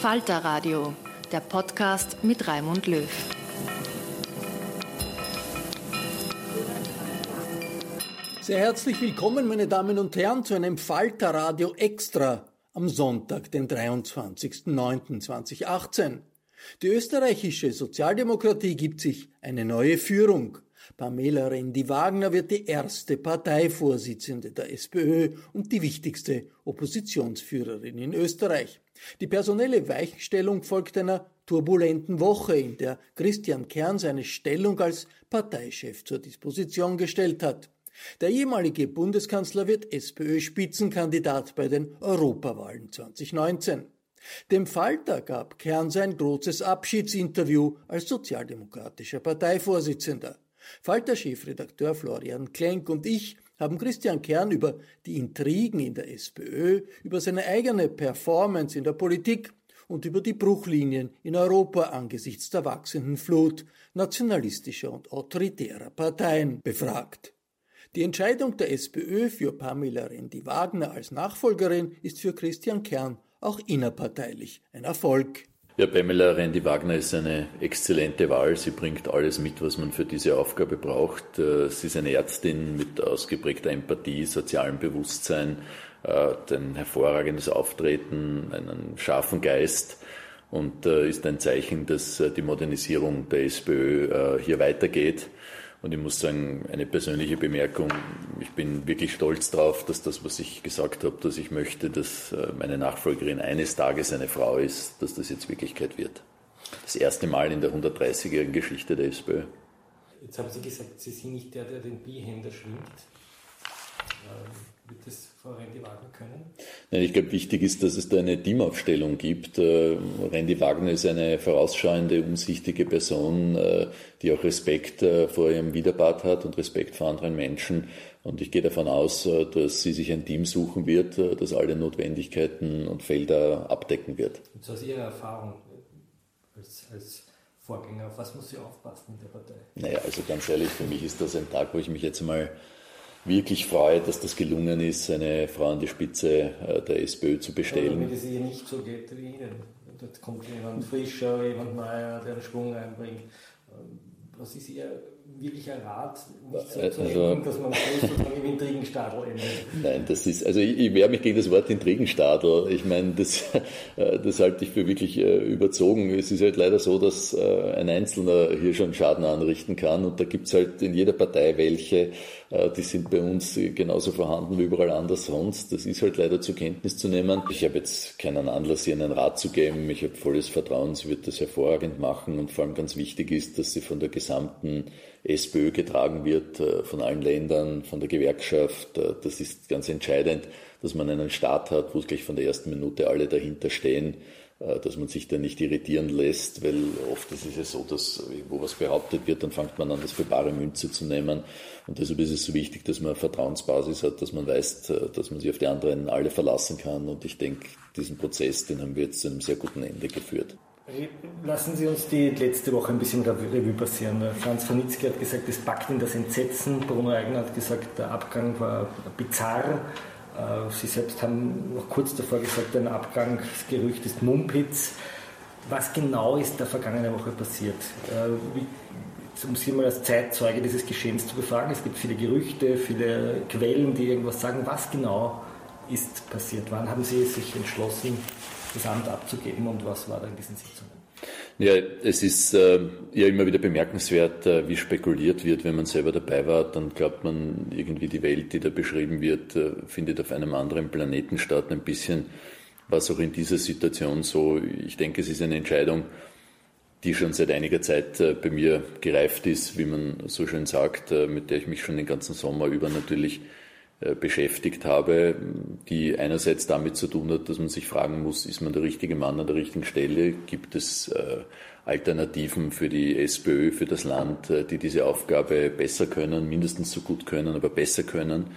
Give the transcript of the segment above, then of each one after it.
Falter Radio, der Podcast mit Raimund Löw. Sehr herzlich willkommen, meine Damen und Herren, zu einem Falter Radio Extra am Sonntag, den 23.09.2018. Die österreichische Sozialdemokratie gibt sich eine neue Führung. Pamela Rendi-Wagner wird die erste Parteivorsitzende der SPÖ und die wichtigste Oppositionsführerin in Österreich. Die personelle Weichenstellung folgt einer turbulenten Woche, in der Christian Kern seine Stellung als Parteichef zur Disposition gestellt hat. Der ehemalige Bundeskanzler wird SPÖ-Spitzenkandidat bei den Europawahlen 2019. Dem Falter gab Kern sein großes Abschiedsinterview als sozialdemokratischer Parteivorsitzender. Falter-Chefredakteur Florian Klenk und ich haben Christian Kern über die Intrigen in der SPÖ, über seine eigene Performance in der Politik und über die Bruchlinien in Europa angesichts der wachsenden Flut nationalistischer und autoritärer Parteien befragt. Die Entscheidung der SPÖ für Pamela Rendi-Wagner als Nachfolgerin ist für Christian Kern auch innerparteilich ein Erfolg. Ja, Pamela Rendi-Wagner ist eine exzellente Wahl. Sie bringt alles mit, was man für diese Aufgabe braucht. Äh, sie ist eine Ärztin mit ausgeprägter Empathie, sozialem Bewusstsein, äh, ein hervorragendes Auftreten, einen scharfen Geist und äh, ist ein Zeichen, dass die Modernisierung der SPÖ hier weitergeht. Und ich muss sagen, eine persönliche Bemerkung, ich bin wirklich stolz darauf, dass das, was ich gesagt habe, dass ich möchte, dass äh, meine Nachfolgerin eines Tages eine Frau ist, dass das jetzt Wirklichkeit wird. Das erste Mal in der 130-jährigen Geschichte der SPÖ. Jetzt haben Sie gesagt, Sie sind nicht der, der den Bihänder schwingt. Ähm, wird das Frau Rendi Wagner können? Nein, ich glaube, wichtig ist, dass es da eine Teamaufstellung gibt. Äh, Randy Wagner ist eine vorausschauende, umsichtige Person, äh, die auch Respekt äh, vor ihrem Widerpart hat und Respekt vor anderen Menschen. Und ich gehe davon aus, dass sie sich ein Team suchen wird, das alle Notwendigkeiten und Felder abdecken wird. Und aus Ihrer Erfahrung als, als Vorgänger, auf was muss sie aufpassen in der Partei? Naja, also ganz ehrlich, für mich ist das ein Tag, wo ich mich jetzt mal wirklich freue, dass das gelungen ist, eine Frau an die Spitze äh, der SPÖ zu bestellen. Wenn es ihr nicht so geht wie Ihnen, dort kommt jemand frischer, jemand neuer, der einen Schwung reinbringt. Ähm, was ist Ihr wirklicher Rat, nicht so zu also, enden, dass man sozusagen im Intrigenstadel endet? Nein, das ist, also ich, ich wehre mich gegen das Wort Intrigenstadel. Ich meine, das, äh, das halte ich für wirklich äh, überzogen. Es ist halt leider so, dass äh, ein Einzelner hier schon Schaden anrichten kann und da gibt es halt in jeder Partei welche, die sind bei uns genauso vorhanden wie überall anders sonst. Das ist halt leider zur Kenntnis zu nehmen. Ich habe jetzt keinen Anlass, ihr einen Rat zu geben. Ich habe volles Vertrauen, sie wird das hervorragend machen und vor allem ganz wichtig ist, dass sie von der gesamten SPÖ getragen wird, äh, von allen Ländern, von der Gewerkschaft. Äh, das ist ganz entscheidend, dass man einen Staat hat, wo gleich von der ersten Minute alle dahinter stehen äh, dass man sich da nicht irritieren lässt, weil oft ist es ja so, dass irgendwo was behauptet wird, dann fängt man an, das für bare Münze zu nehmen. Und deshalb ist es so wichtig, dass man eine Vertrauensbasis hat, dass man weiß, dass man sich auf die anderen alle verlassen kann. Und ich denke, diesen Prozess, den haben wir jetzt zu einem sehr guten Ende geführt. Lassen Sie uns die letzte Woche ein bisschen Revue passieren. Franz Wanitzki hat gesagt, es packt in das Entsetzen. Bruno Eigner hat gesagt, der Abgang war bizarr. Äh, Sie selbst haben noch kurz davor gesagt, ein Abgangsgerücht ist Mumpitz. Was genau ist da vergangene Woche passiert? Äh, um Sie mal als Zeitzeuge dieses Geschehens zu befragen, es gibt viele Gerüchte, viele Quellen, die irgendwas sagen. Was genau ist passiert? Wann haben Sie sich entschlossen, das Amt abzugeben und was war da in diesen Sitzungen? Ja, es ist äh, ja immer wieder bemerkenswert, äh, wie spekuliert wird. Wenn man selber dabei war, dann glaubt man irgendwie die Welt, die da beschrieben wird, äh, findet auf einem anderen Planeten statt. Ein bisschen war es auch in dieser Situation so. Ich denke, es ist eine Entscheidung, die schon seit einiger Zeit äh, bei mir gereift ist, wie man so schön sagt, äh, mit der ich mich schon den ganzen Sommer über natürlich beschäftigt habe, die einerseits damit zu tun hat, dass man sich fragen muss, ist man der richtige Mann an der richtigen Stelle? Gibt es äh, Alternativen für die SPÖ, für das Land, äh, die diese Aufgabe besser können, mindestens so gut können, aber besser können?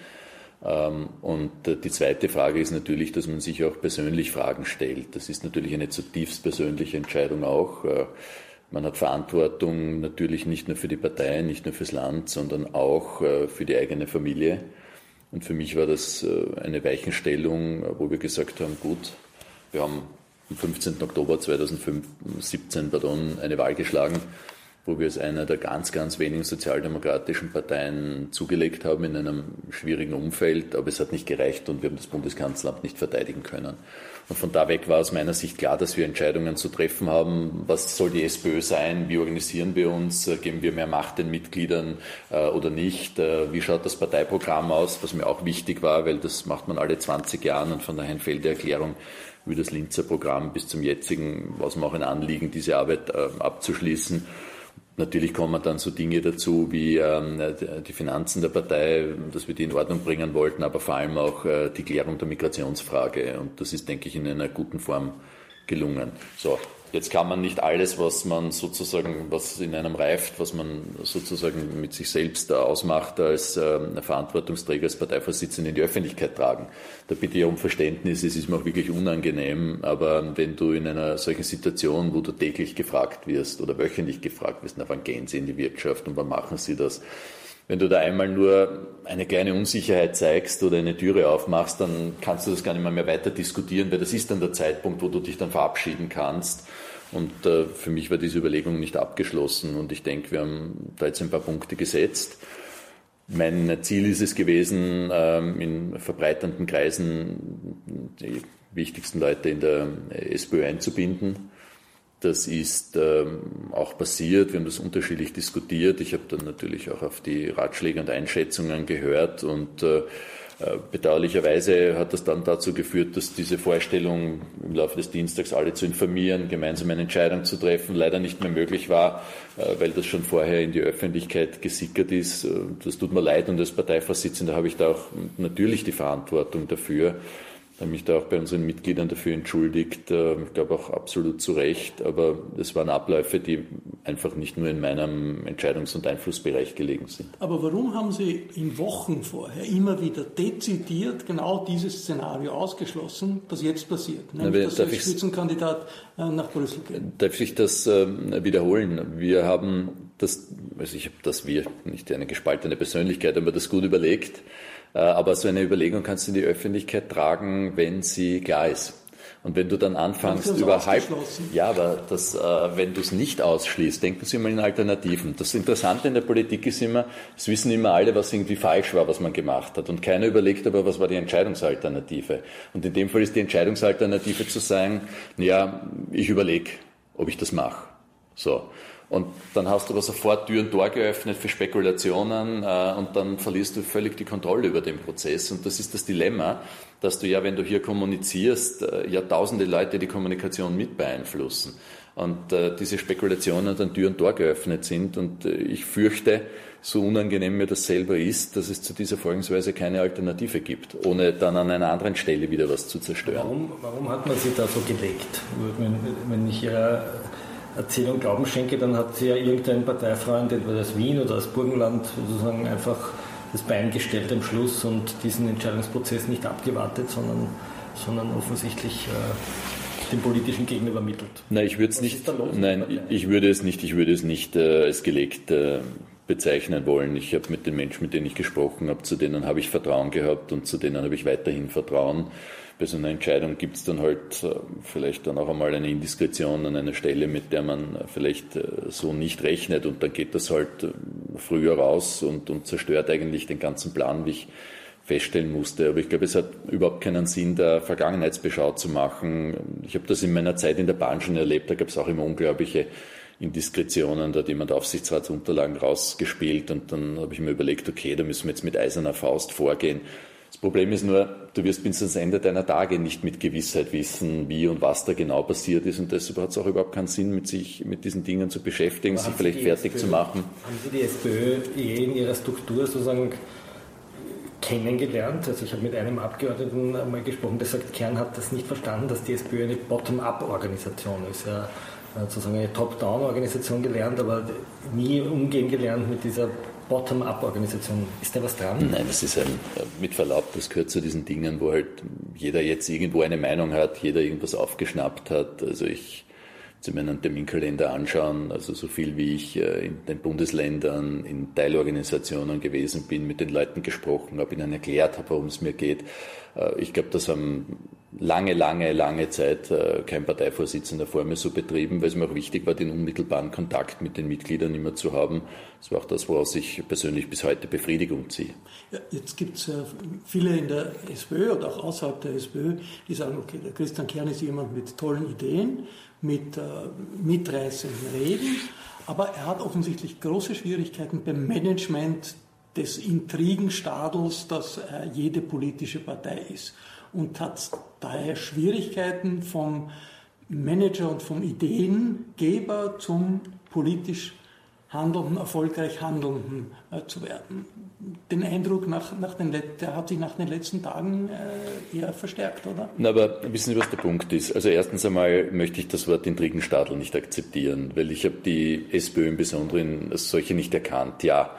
Ähm, und die zweite Frage ist natürlich, dass man sich auch persönlich Fragen stellt. Das ist natürlich eine zutiefst persönliche Entscheidung auch. Man hat Verantwortung natürlich nicht nur für die Partei, nicht nur fürs Land, sondern auch für die eigene Familie. Und für mich war das äh, eine Weichenstellung, wo wir gesagt haben, gut, wir haben am 15. Oktober 2017 pardon, eine Wahl geschlagen, wo wir als einer der ganz, ganz wenigen sozialdemokratischen Parteien zugelegt haben in einem schwierigen Umfeld, aber es hat nicht gereicht und wir haben das Bundeskanzleramt nicht verteidigen können. Und von da weg war aus meiner Sicht klar, dass wir Entscheidungen zu treffen haben. Was soll die SPÖ sein? Wie organisieren wir uns? Geben wir mehr Macht den Mitgliedern äh, oder nicht? Äh, wie schaut das Parteiprogramm aus? Was mir auch wichtig war, weil das macht man alle 20 Jahre und von daher fällt die Erklärung wie das Linzer Programm bis zum jetzigen, was mir auch ein Anliegen, diese Arbeit äh, abzuschließen. Natürlich kommen dann so Dinge dazu wie ähm, die Finanzen der Partei, dass wir die in Ordnung bringen wollten, aber vor allem auch äh, die Klärung der Migrationsfrage. Und das ist, denke ich, in einer guten Form gelungen. So, Jetzt kann man nicht alles, was man sozusagen, was in einem reift, was man sozusagen mit sich selbst ausmacht als ähm, Verantwortungsträger, als Parteivorsitzender in die Öffentlichkeit tragen. Da bitte ich um Verständnis, es ist mir auch wirklich unangenehm, aber wenn du in einer solchen Situation, wo du täglich gefragt wirst oder wöchentlich gefragt wirst, na wann gehen sie in die Wirtschaft und wann machen sie das, wenn du da einmal nur eine kleine Unsicherheit zeigst oder eine Türe aufmachst, dann kannst du das gar nicht mehr, mehr weiter diskutieren, weil das ist dann der Zeitpunkt, wo du dich dann verabschieden kannst. Und äh, für mich war diese Überlegung nicht abgeschlossen und ich denke, wir haben da jetzt ein paar Punkte gesetzt. Mein Ziel ist es gewesen, ähm, in verbreitenden Kreisen die wichtigsten Leute in der SPÖ einzubinden das ist ähm, auch passiert. Wir haben das unterschiedlich diskutiert. Ich habe dann natürlich auch auf die Ratschläge und Einschätzungen gehört und äh, äh, bedauerlicherweise hat das dann dazu geführt, dass diese Vorstellung, im Laufe des Dienstags alle zu informieren, gemeinsam eine Entscheidung zu treffen, leider nicht mehr möglich war, äh, weil das schon vorher in die Öffentlichkeit gesickert ist. Äh, das tut mir leid und als Parteivorsitzender habe ich da auch natürlich die Verantwortung dafür habe mich da auch bei unseren Mitgliedern dafür entschuldigt. Äh, ich glaube auch absolut zu Recht, aber es waren Abläufe, die einfach nicht nur in meinem Entscheidungs- und Einflussbereich gelegen sind. Aber warum haben Sie in Wochen vorher immer wieder dezidiert genau dieses Szenario ausgeschlossen, das jetzt passiert? Nämlich, dass der Spitzenkandidat äh, nach Brüssel geht. Darf ich das ähm, wiederholen? Wir haben das, also ich habe das wir, nicht eine gespaltene Persönlichkeit, aber das gut überlegt aber so eine Überlegung kannst du in die Öffentlichkeit tragen, wenn sie klar ist. Und wenn du dann anfängst überhalb, ja, aber das, äh, wenn du es nicht ausschließt, denken Sie immer in Alternativen. Das Interessante in der Politik ist immer, es wissen immer alle, was irgendwie falsch war, was man gemacht hat. Und keiner überlegt aber, was war die Entscheidungsalternative. Und in dem Fall ist die Entscheidungsalternative zu sagen, ja, ich überlege, ob ich das mache. So. Und dann hast du aber sofort Tür und Tor geöffnet für Spekulationen äh, und dann verlierst du völlig die Kontrolle über den Prozess. Und das ist das Dilemma, dass du ja, wenn du hier kommunizierst, äh, ja tausende Leute die Kommunikation mit beeinflussen. Und äh, diese Spekulationen dann Tür und Tor geöffnet sind. Und äh, ich fürchte, so unangenehm mir das selber ist, dass es zu dieser Vorgehensweise keine Alternative gibt, ohne dann an einer anderen Stelle wieder was zu zerstören. Warum, warum hat man sie da so gelegt? Wenn, wenn ich Ihrer Erzählung Glauben schenke, dann hat sie ja irgendein Parteifreund, entweder aus Wien oder aus Burgenland, sozusagen einfach das Bein gestellt am Schluss und diesen Entscheidungsprozess nicht abgewartet, sondern, sondern offensichtlich äh, dem politischen Gegner übermittelt. Nein, ich würde es nicht. Nein, ich würde es nicht. Ich würde es nicht äh, als gelegt äh, bezeichnen wollen. Ich habe mit den Menschen, mit denen ich gesprochen habe, zu denen habe ich Vertrauen gehabt und zu denen habe ich weiterhin Vertrauen bei so einer Entscheidung gibt es dann halt äh, vielleicht dann auch einmal eine Indiskretion an einer Stelle, mit der man vielleicht äh, so nicht rechnet und dann geht das halt äh, früher raus und, und zerstört eigentlich den ganzen Plan, wie ich feststellen musste. Aber ich glaube, es hat überhaupt keinen Sinn, da Vergangenheitsbeschau zu machen. Ich habe das in meiner Zeit in der Bahn schon erlebt, da gab es auch immer unglaubliche Indiskretionen, da hat jemand Aufsichtsratsunterlagen rausgespielt und dann habe ich mir überlegt, okay, da müssen wir jetzt mit eiserner Faust vorgehen das Problem ist nur, du wirst bis ans Ende deiner Tage nicht mit Gewissheit wissen, wie und was da genau passiert ist. Und deshalb hat es auch überhaupt keinen Sinn, mit sich mit diesen Dingen zu beschäftigen, sich vielleicht fertig SPÖ, zu machen. Haben Sie die SPÖ je in ihrer Struktur sozusagen kennengelernt? Also ich habe mit einem Abgeordneten einmal gesprochen, der sagt, Kern hat das nicht verstanden, dass die SPÖ eine Bottom-up-Organisation ist. Er hat sozusagen eine Top-down-Organisation gelernt, aber nie umgehen gelernt mit dieser Bottom-up-Organisation. Ist da was dran? Nein, das ist ein, mit Verlaub, das gehört zu diesen Dingen, wo halt jeder jetzt irgendwo eine Meinung hat, jeder irgendwas aufgeschnappt hat. Also ich zu meinen Terminkalender anschauen, also so viel wie ich äh, in den Bundesländern, in Teilorganisationen gewesen bin, mit den Leuten gesprochen habe, ihnen erklärt habe, worum es mir geht. Äh, ich glaube, das haben lange, lange, lange Zeit äh, kein Parteivorsitzender vor mir so betrieben, weil es mir auch wichtig war, den unmittelbaren Kontakt mit den Mitgliedern immer zu haben. Das war auch das, woraus ich persönlich bis heute Befriedigung ziehe. Ja, jetzt gibt es viele in der SPÖ oder auch außerhalb der SPÖ, die sagen, okay, der Christian Kern ist jemand mit tollen Ideen, mit äh, mitreißenden Reden, aber er hat offensichtlich große Schwierigkeiten beim Management des Intrigenstadels, das äh, jede politische Partei ist. Und hat daher Schwierigkeiten vom Manager und vom Ideengeber zum politisch Handelnden, erfolgreich Handelnden äh, zu werden. Den Eindruck nach, nach den, der hat sich nach den letzten Tagen äh, eher verstärkt, oder? Na, aber wissen Sie, was der Punkt ist? Also erstens einmal möchte ich das Wort Intrigenstadel nicht akzeptieren, weil ich habe die SPÖ im Besonderen als solche nicht erkannt. Ja,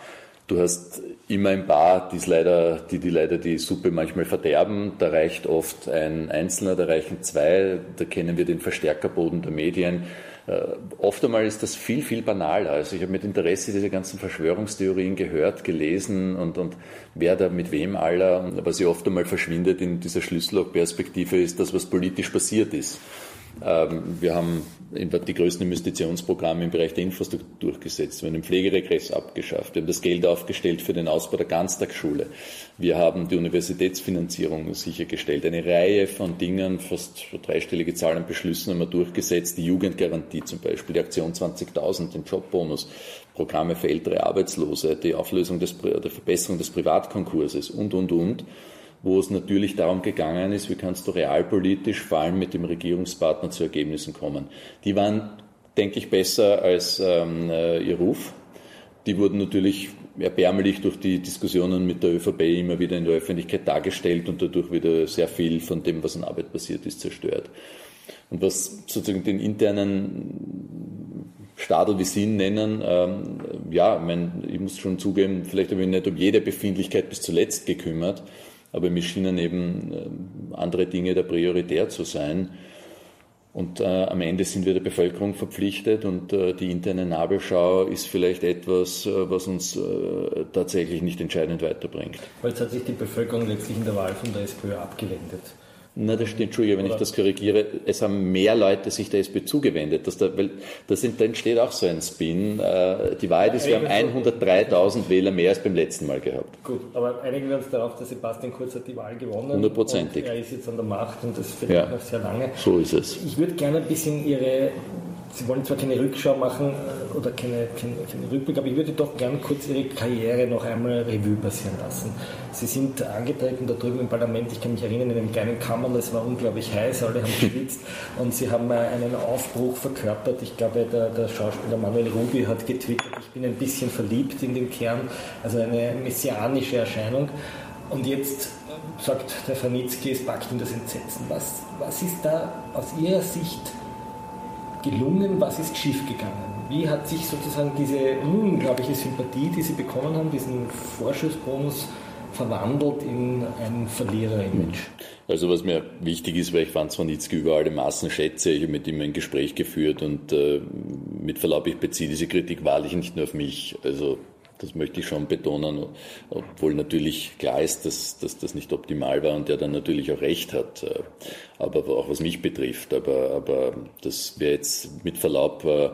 Du hast immer ein paar, die's leider, die, die leider die Suppe manchmal verderben. Da reicht oft ein Einzelner, da reichen zwei. Da kennen wir den Verstärkerboden der Medien. Äh, oft einmal ist das viel, viel banaler. Also ich habe mit Interesse diese ganzen Verschwörungstheorien gehört, gelesen und, und wer da mit wem aller. Was ja oft einmal verschwindet in dieser Schlüssellochperspektive ist das, was politisch passiert ist. Ähm, wir haben die größten Investitionsprogramme im Bereich der Infrastruktur durchgesetzt. Wir haben den Pflegeregress abgeschafft. Wir haben das Geld aufgestellt für den Ausbau der Ganztagsschule. Wir haben die Universitätsfinanzierung sichergestellt. Eine Reihe von Dingen, fast dreistellige Zahlen an Beschlüssen haben wir durchgesetzt. Die Jugendgarantie zum Beispiel, die Aktion 20.000, den Jobbonus, Programme für ältere Arbeitslose, die Auflösung des, der Verbesserung des Privatkonkurses und, und, und wo es natürlich darum gegangen ist, wie kannst du realpolitisch vor allem mit dem Regierungspartner zu Ergebnissen kommen. Die waren, denke ich, besser als ähm, äh, ihr Ruf. Die wurden natürlich erbärmlich durch die Diskussionen mit der ÖVP immer wieder in der Öffentlichkeit dargestellt und dadurch wieder sehr viel von dem, was an Arbeit passiert ist, zerstört. Und was sozusagen den internen Stadel wie Sie ihn nennen, ähm, ja, ich, mein, ich muss schon zugeben, vielleicht habe ich mich nicht um jede Befindlichkeit bis zuletzt gekümmert, aber mir schienen eben ähm, andere Dinge der Prioritär zu sein. Und äh, am Ende sind wir der Bevölkerung verpflichtet und äh, die interne Nabelschau ist vielleicht etwas, äh, was uns äh, tatsächlich nicht entscheidend weiterbringt. Jetzt hat sich die Bevölkerung letztlich in der Wahl von der SPÖ abgewendet. Na, das stimmt, Entschuldige, wenn Oder? ich das korrigiere. Es haben mehr Leute sich der SPÖ zugewendet. Das da, weil das da entsteht auch so ein Spin. Äh, die Wahrheit ist, wir haben 103.000 Wähler mehr als beim letzten Mal gehabt. Gut, aber einigen wir uns darauf, dass Sebastian Kurz hat die Wahl gewonnen. Hundertprozentig. Er ist jetzt an der Macht und das vielleicht ja, noch sehr lange. So ist es. Ich würde gerne ein bisschen Ihre Sie wollen zwar keine Rückschau machen äh, oder keine, keine, keine Rückblick, aber ich würde doch gern kurz Ihre Karriere noch einmal Revue passieren lassen. Sie sind angetreten da drüben im Parlament, ich kann mich erinnern, in einem kleinen Kammern, es war unglaublich heiß, alle haben geschwitzt und Sie haben einen Aufbruch verkörpert. Ich glaube, der, der Schauspieler Manuel Rubi hat getwittert, ich bin ein bisschen verliebt in den Kern, also eine messianische Erscheinung. Und jetzt sagt der Franitzky, es packt ihm das Entsetzen. Was, was ist da aus Ihrer Sicht gelungen, was ist schiefgegangen? Wie hat sich sozusagen diese unglaubliche Sympathie, die Sie bekommen haben, diesen Vorschussbonus verwandelt in ein Verlierer-Image? Also was mir wichtig ist, weil ich Franz von Nitzke über alle Maßen schätze, ich habe mit ihm ein Gespräch geführt und äh, mit Verlaub, ich beziehe diese Kritik wahrlich nicht nur auf mich. Also das möchte ich schon betonen, obwohl natürlich klar ist, dass, dass das nicht optimal war und der dann natürlich auch recht hat, aber auch was mich betrifft. Aber, aber das wäre jetzt mit Verlaub äh,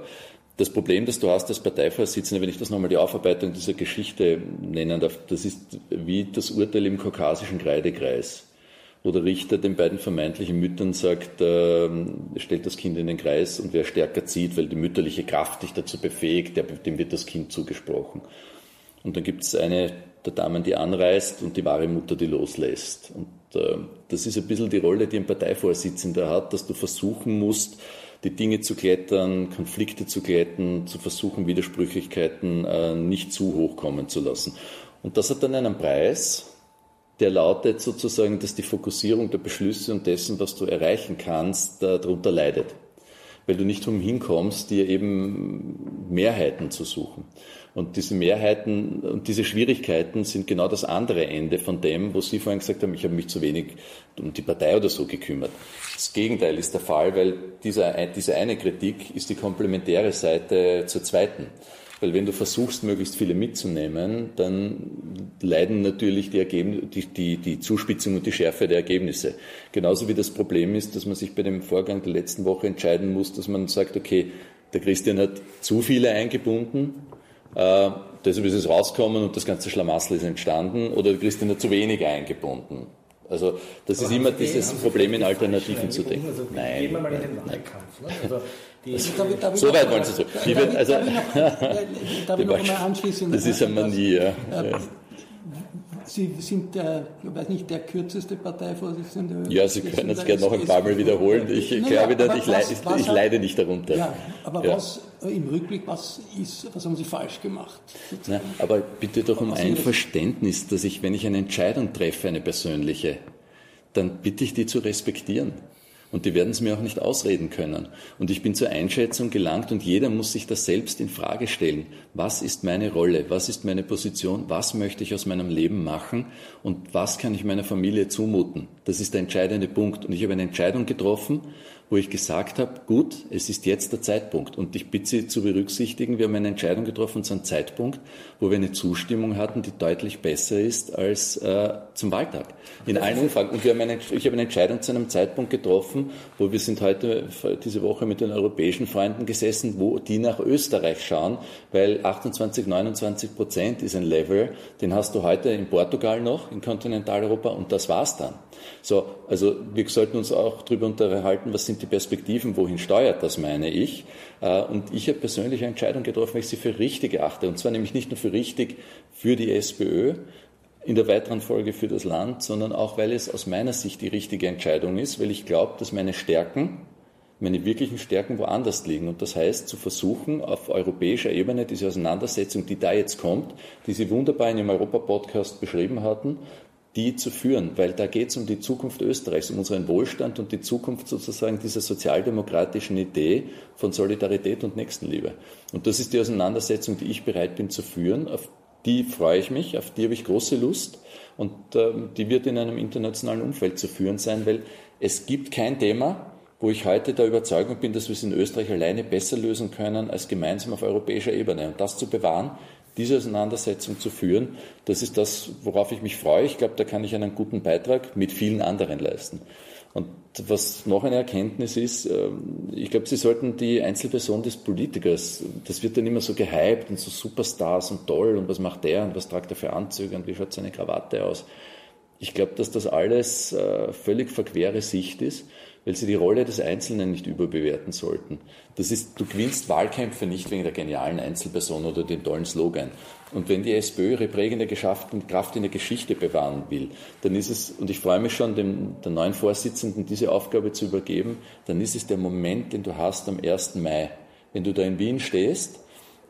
das Problem, das du hast als Parteivorsitzender, wenn ich das nochmal die Aufarbeitung dieser Geschichte nennen darf, das ist wie das Urteil im kaukasischen Kreidekreis wo der Richter den beiden vermeintlichen Müttern sagt, äh, stellt das Kind in den Kreis und wer stärker zieht, weil die mütterliche Kraft dich dazu befähigt, dem wird das Kind zugesprochen. Und dann gibt es eine der Damen, die anreist und die wahre Mutter, die loslässt. Und äh, das ist ein bisschen die Rolle, die ein Parteivorsitzender hat, dass du versuchen musst, die Dinge zu klettern, Konflikte zu glätten, zu versuchen, Widersprüchlichkeiten äh, nicht zu hoch kommen zu lassen. Und das hat dann einen Preis, der lautet sozusagen, dass die Fokussierung der Beschlüsse und dessen, was du erreichen kannst, darunter leidet. Weil du nicht umhin kommst, dir eben Mehrheiten zu suchen. Und diese Mehrheiten und diese Schwierigkeiten sind genau das andere Ende von dem, wo Sie vorhin gesagt haben, ich habe mich zu wenig um die Partei oder so gekümmert. Das Gegenteil ist der Fall, weil dieser, diese eine Kritik ist die komplementäre Seite zur zweiten. Weil wenn du versuchst, möglichst viele mitzunehmen, dann leiden natürlich die, Ergebnis, die, die, die Zuspitzung und die Schärfe der Ergebnisse. Genauso wie das Problem ist, dass man sich bei dem Vorgang der letzten Woche entscheiden muss, dass man sagt, okay, der Christian hat zu viele eingebunden, äh, deshalb ist es rausgekommen und das ganze Schlamassel ist entstanden, oder der Christian hat zu wenig eingebunden. Also das Aber ist immer dieses Problem, in Alternativen zu denken. Also, Nein. Gehen wir mal in den Wahlkampf. Ne? Also, also, so weit wollen Sie so. Darf, wird, also, darf ich noch, noch einmal anschließen? Das ist eine Manie, ja. Sie sind der, ich weiß nicht, der kürzeste Parteivorsitzende. Ja, Sie können es gerne noch ein paar Mal wiederholen. Ich naja, glaube, dass ich, was, was ich leide nicht darunter. Ja, aber ja. was im Rückblick, was, ist, was haben Sie falsch gemacht? Na, aber bitte doch um ein Verständnis, dass ich, wenn ich eine Entscheidung treffe, eine persönliche, dann bitte ich die zu respektieren. Und die werden es mir auch nicht ausreden können. Und ich bin zur Einschätzung gelangt und jeder muss sich das selbst in Frage stellen. Was ist meine Rolle? Was ist meine Position? Was möchte ich aus meinem Leben machen? Und was kann ich meiner Familie zumuten? Das ist der entscheidende Punkt. Und ich habe eine Entscheidung getroffen wo ich gesagt habe, gut, es ist jetzt der Zeitpunkt. Und ich bitte Sie zu berücksichtigen, wir haben eine Entscheidung getroffen zu einem Zeitpunkt, wo wir eine Zustimmung hatten, die deutlich besser ist als äh, zum Wahltag. In allen Umfragen. Und wir haben eine, ich habe eine Entscheidung zu einem Zeitpunkt getroffen, wo wir sind heute diese Woche mit den europäischen Freunden gesessen, wo die nach Österreich schauen, weil 28, 29 Prozent ist ein Level, den hast du heute in Portugal noch, in Kontinentaleuropa, und das war's dann. So, also wir sollten uns auch darüber unterhalten, was sind die Perspektiven, wohin steuert das, meine ich. Äh, und ich habe persönlich eine Entscheidung getroffen, weil ich sie für richtig erachte. Und zwar nämlich nicht nur für richtig für die SPÖ, in der weiteren Folge für das Land, sondern auch, weil es aus meiner Sicht die richtige Entscheidung ist, weil ich glaube, dass meine Stärken, meine wirklichen Stärken woanders liegen. Und das heißt, zu versuchen, auf europäischer Ebene diese Auseinandersetzung, die da jetzt kommt, die Sie wunderbar in Ihrem Europa-Podcast beschrieben hatten, die zu führen, weil da geht es um die Zukunft Österreichs, um unseren Wohlstand und die Zukunft sozusagen dieser sozialdemokratischen Idee von Solidarität und Nächstenliebe. Und das ist die Auseinandersetzung, die ich bereit bin zu führen. Auf die freue ich mich, auf die habe ich große Lust und äh, die wird in einem internationalen Umfeld zu führen sein, weil es gibt kein Thema, wo ich heute der Überzeugung bin, dass wir es in Österreich alleine besser lösen können als gemeinsam auf europäischer Ebene. Und das zu bewahren, diese Auseinandersetzung zu führen, das ist das, worauf ich mich freue. Ich glaube, da kann ich einen guten Beitrag mit vielen anderen leisten. Und was noch eine Erkenntnis ist, ähm, ich glaube, Sie sollten die Einzelperson des Politikers, das wird dann immer so gehypt und so Superstars und toll und was macht der und was tragt er für Anzüge und wie schaut seine Krawatte aus. Ich glaube, dass das alles äh, völlig verquere Sicht ist, weil sie die Rolle des Einzelnen nicht überbewerten sollten. Das ist, du gewinnst Wahlkämpfe nicht wegen der genialen Einzelperson oder dem tollen Slogan. Und wenn die SPÖ ihre prägende Kraft in der Geschichte bewahren will, dann ist es, und ich freue mich schon, dem, der neuen Vorsitzenden diese Aufgabe zu übergeben, dann ist es der Moment, den du hast am 1. Mai. Wenn du da in Wien stehst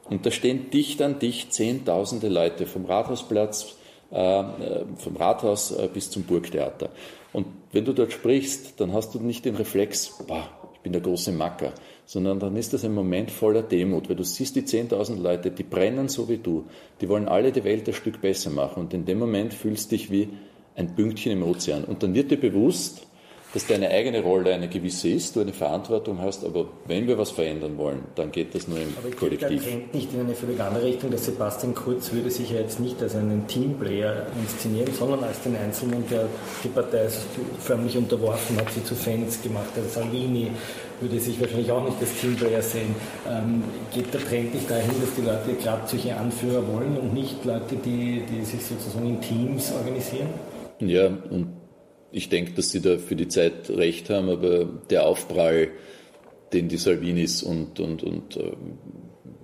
und da stehen dicht an dicht Zehntausende Leute vom Rathausplatz, vom Rathaus äh, bis zum Burgtheater. Und wenn du dort sprichst, dann hast du nicht den Reflex, boah, ich bin der große Macker, sondern dann ist das ein Moment voller Demut, weil du siehst die 10.000 Leute, die brennen so wie du, die wollen alle die Welt ein Stück besser machen. Und in dem Moment fühlst dich wie ein Pünktchen im Ozean. Und dann wird dir bewusst, dass deine eigene Rolle eine gewisse ist, du eine Verantwortung hast, aber wenn wir was verändern wollen, dann geht das nur im aber Kollektiv. Aber Trend nicht in eine völlig andere Richtung. Der Sebastian Kurz würde sich ja jetzt nicht als einen Teamplayer inszenieren, sondern als den Einzelnen, der die Partei förmlich unterworfen hat, sie zu Fans gemacht hat. Salvini würde sich wahrscheinlich auch nicht als Teamplayer sehen. Ähm, geht der Trend nicht dahin, dass die Leute gerade solche Anführer wollen und nicht Leute, die, die sich sozusagen in Teams organisieren? Ja, und ich denke, dass Sie da für die Zeit recht haben, aber der Aufprall, den die Salvinis und, und, und äh,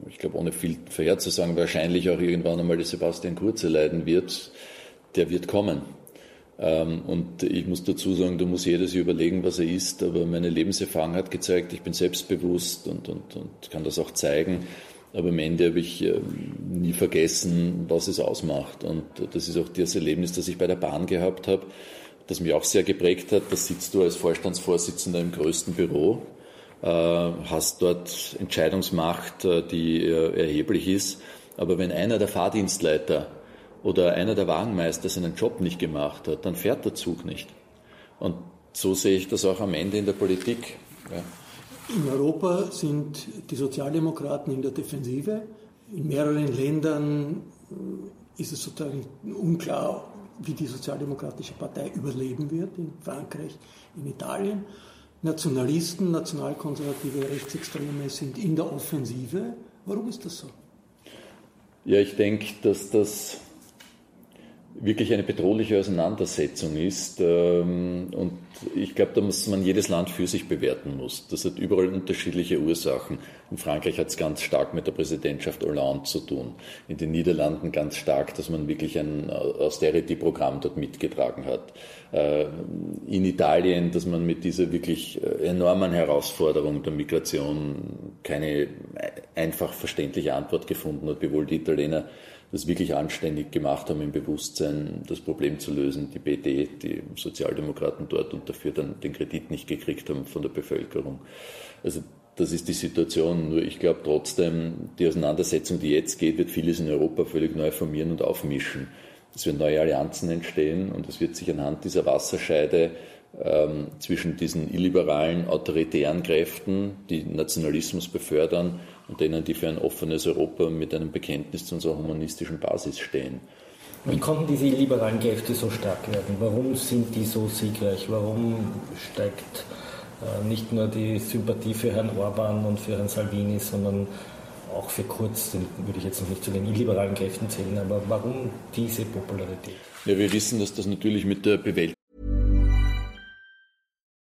ich glaube, ohne viel verheert zu sagen, wahrscheinlich auch irgendwann einmal der Sebastian Kurze leiden wird, der wird kommen. Ähm, und ich muss dazu sagen, da muss jeder sich überlegen, was er ist, aber meine Lebenserfahrung hat gezeigt, ich bin selbstbewusst und, und, und kann das auch zeigen. Aber am Ende habe ich ähm, nie vergessen, was es ausmacht. Und das ist auch das Erlebnis, das ich bei der Bahn gehabt habe das mich auch sehr geprägt hat. Da sitzt du als Vorstandsvorsitzender im größten Büro, äh, hast dort Entscheidungsmacht, äh, die äh, erheblich ist. Aber wenn einer der Fahrdienstleiter oder einer der Wagenmeister seinen Job nicht gemacht hat, dann fährt der Zug nicht. Und so sehe ich das auch am Ende in der Politik. Ja. In Europa sind die Sozialdemokraten in der Defensive. In mehreren Ländern ist es sozusagen unklar, wie die Sozialdemokratische Partei überleben wird, in Frankreich, in Italien. Nationalisten, nationalkonservative Rechtsextreme sind in der Offensive. Warum ist das so? Ja, ich denke, dass das wirklich eine bedrohliche Auseinandersetzung ist. Ähm, und ich glaube, da muss man jedes Land für sich bewerten muss. Das hat überall unterschiedliche Ursachen. In Frankreich hat es ganz stark mit der Präsidentschaft Hollande zu tun. In den Niederlanden ganz stark, dass man wirklich ein Austerity-Programm dort mitgetragen hat. Äh, in Italien, dass man mit dieser wirklich äh, enormen Herausforderung der Migration keine einfach verständliche Antwort gefunden hat, wiewohl die Italiener das wirklich anständig gemacht haben, im Bewusstsein das Problem zu lösen. Die BD, die Sozialdemokraten dort und dafür dann den Kredit nicht gekriegt haben von der Bevölkerung. Also das ist die Situation. Nur ich glaube trotzdem, die Auseinandersetzung, die jetzt geht, wird vieles in Europa völlig neu formieren und aufmischen. Es werden neue Allianzen entstehen und es wird sich anhand dieser Wasserscheide ähm, zwischen diesen illiberalen, autoritären Kräften, die Nationalismus befördern, und denen, die für ein offenes Europa mit einem Bekenntnis zu unserer humanistischen Basis stehen. Wie konnten diese liberalen Kräfte so stark werden? Warum sind die so siegreich? Warum steigt äh, nicht nur die Sympathie für Herrn Orban und für Herrn Salvini, sondern auch für Kurz, den würde ich jetzt noch nicht zu den illiberalen Kräften zählen, aber warum diese Popularität? Ja, wir wissen, dass das natürlich mit der Bewältigung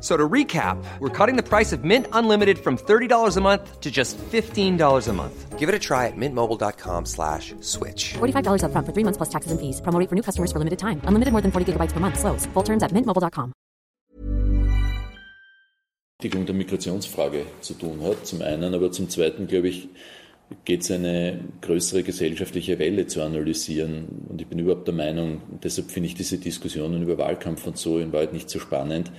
So to recap, we're cutting the price of Mint Unlimited from $30 a month to just $15 a month. Give it a try at mintmobile.com slash switch. $45 up front for three months plus taxes and fees. Promo for new customers for limited time. Unlimited more than 40 gigabytes per month. Slows. Full terms at mintmobile.com. der Migrationsfrage zu tun hat, zum einen, aber zum zweiten, glaube ich, geht es eine größere gesellschaftliche Welle zu analysieren. Und ich bin überhaupt der Meinung, deshalb finde ich diese Diskussionen über Wahlkampf und so in Wahrheit nicht so spannend,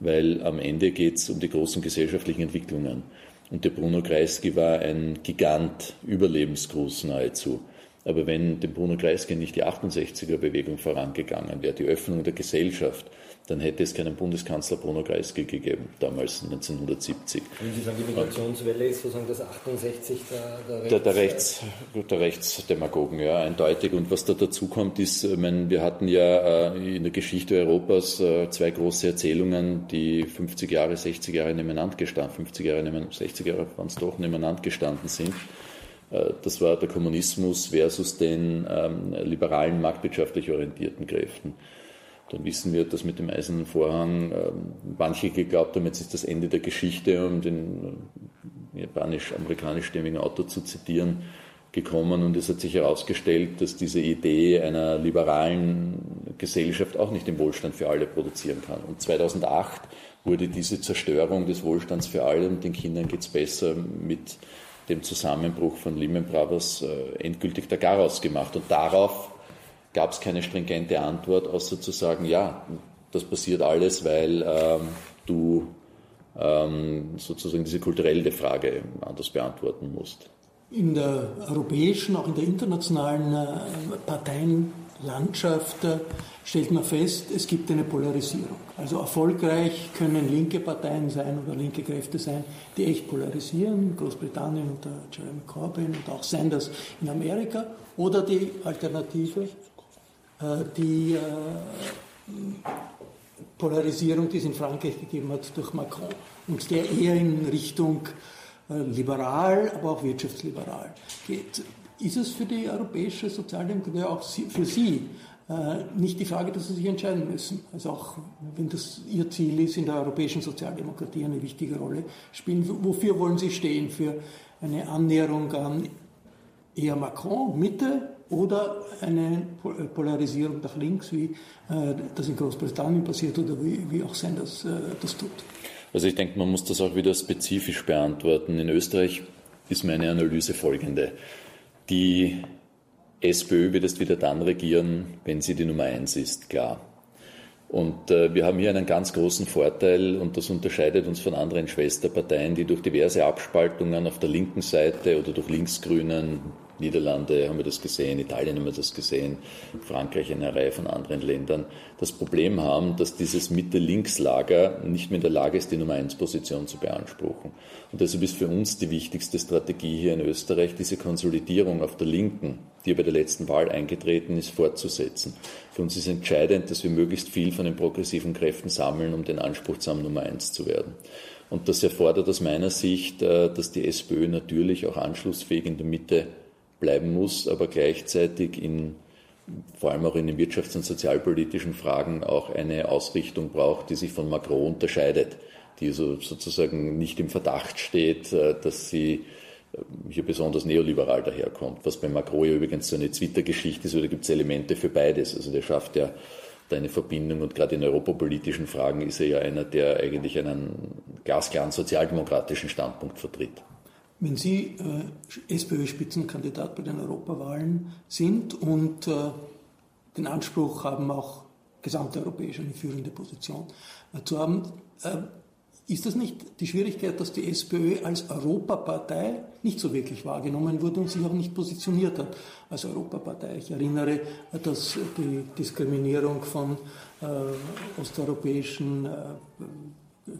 weil am Ende geht es um die großen gesellschaftlichen Entwicklungen. Und der Bruno Kreisky war ein Gigant, überlebensgroß nahezu. Aber wenn dem Bruno Kreisky nicht die 68er-Bewegung vorangegangen wäre, die Öffnung der Gesellschaft, dann hätte es keinen Bundeskanzler Bruno Kreisky gegeben, damals 1970. Wenn Sie sagen, die Migrationswelle ist sozusagen das 68 der, der, Rechts der, der, Rechts, der Rechtsdemagogen, ja, eindeutig. Und was da dazu kommt, ist, ich meine, wir hatten ja äh, in der Geschichte Europas äh, zwei große Erzählungen, die 50 Jahre, 60 Jahre nebeneinander gestanden, 50 Jahre, 60 Jahre waren es doch, nebeneinander gestanden sind. Äh, das war der Kommunismus versus den ähm, liberalen, marktwirtschaftlich orientierten Kräften. Dann wissen wir, dass mit dem Eisernen Vorhang äh, manche geglaubt haben, jetzt ist das Ende der Geschichte, um den äh, japanisch-amerikanischstämmigen Autor zu zitieren, gekommen. Und es hat sich herausgestellt, dass diese Idee einer liberalen Gesellschaft auch nicht den Wohlstand für alle produzieren kann. Und 2008 wurde diese Zerstörung des Wohlstands für alle und den Kindern geht es besser mit dem Zusammenbruch von Lehman Brothers äh, endgültig der Garaus gemacht. Und darauf gab es keine stringente Antwort, außer zu sagen, ja, das passiert alles, weil ähm, du ähm, sozusagen diese kulturelle Frage anders beantworten musst. In der europäischen, auch in der internationalen äh, Parteienlandschaft äh, stellt man fest, es gibt eine Polarisierung. Also erfolgreich können linke Parteien sein oder linke Kräfte sein, die echt polarisieren, Großbritannien unter Jeremy Corbyn und auch Sanders in Amerika, oder die Alternative, die äh, Polarisierung, die es in Frankreich gegeben hat durch Macron und der eher in Richtung äh, liberal, aber auch wirtschaftsliberal geht. Ist es für die europäische Sozialdemokratie auch für Sie nicht die Frage, dass Sie sich entscheiden müssen? Also auch wenn das Ihr Ziel ist, in der europäischen Sozialdemokratie eine wichtige Rolle spielen. Wofür wollen Sie stehen? Für eine Annäherung an eher Macron, Mitte oder eine Polarisierung nach links, wie äh, das in Großbritannien passiert oder wie, wie auch Sanders äh, das tut. Also ich denke, man muss das auch wieder spezifisch beantworten. In Österreich ist meine Analyse folgende. Die SPÖ wird es wieder dann regieren, wenn sie die Nummer eins ist, klar. Und äh, wir haben hier einen ganz großen Vorteil und das unterscheidet uns von anderen Schwesterparteien, die durch diverse Abspaltungen auf der linken Seite oder durch Linksgrünen, Niederlande haben wir das gesehen, Italien haben wir das gesehen, Frankreich, eine Reihe von anderen Ländern, das Problem haben, dass dieses Mitte-Links-Lager nicht mehr in der Lage ist, die Nummer 1 Position zu beanspruchen. Und deshalb ist für uns die wichtigste Strategie hier in Österreich, diese Konsolidierung auf der Linken, die bei der letzten Wahl eingetreten ist, fortzusetzen. Für uns ist entscheidend, dass wir möglichst viel von den progressiven Kräften sammeln, um den Anspruch zu haben, Nummer 1 zu werden. Und das erfordert aus meiner Sicht, äh, dass die SPÖ natürlich auch anschlussfähig in der Mitte bleiben muss, aber gleichzeitig in, vor allem auch in den wirtschafts- und sozialpolitischen Fragen auch eine Ausrichtung braucht, die sich von Macron unterscheidet, die so sozusagen nicht im Verdacht steht, äh, dass sie äh, hier besonders neoliberal daherkommt. Was bei Macron ja übrigens so eine Twitter-Geschichte ist, oder gibt es Elemente für beides. Also der schafft ja da eine Verbindung und gerade in europapolitischen Fragen ist er ja einer, der eigentlich einen glasklaren sozialdemokratischen Standpunkt vertritt. Wenn Sie äh, SPÖ-Spitzenkandidat bei den Europawahlen sind und äh, den Anspruch haben, auch gesamteuropäisch eine führende Position äh, zu haben, äh, ist das nicht die Schwierigkeit, dass die SPÖ als Europapartei nicht so wirklich wahrgenommen wurde und sich auch nicht positioniert hat als Europapartei? Ich erinnere, äh, dass die Diskriminierung von äh, osteuropäischen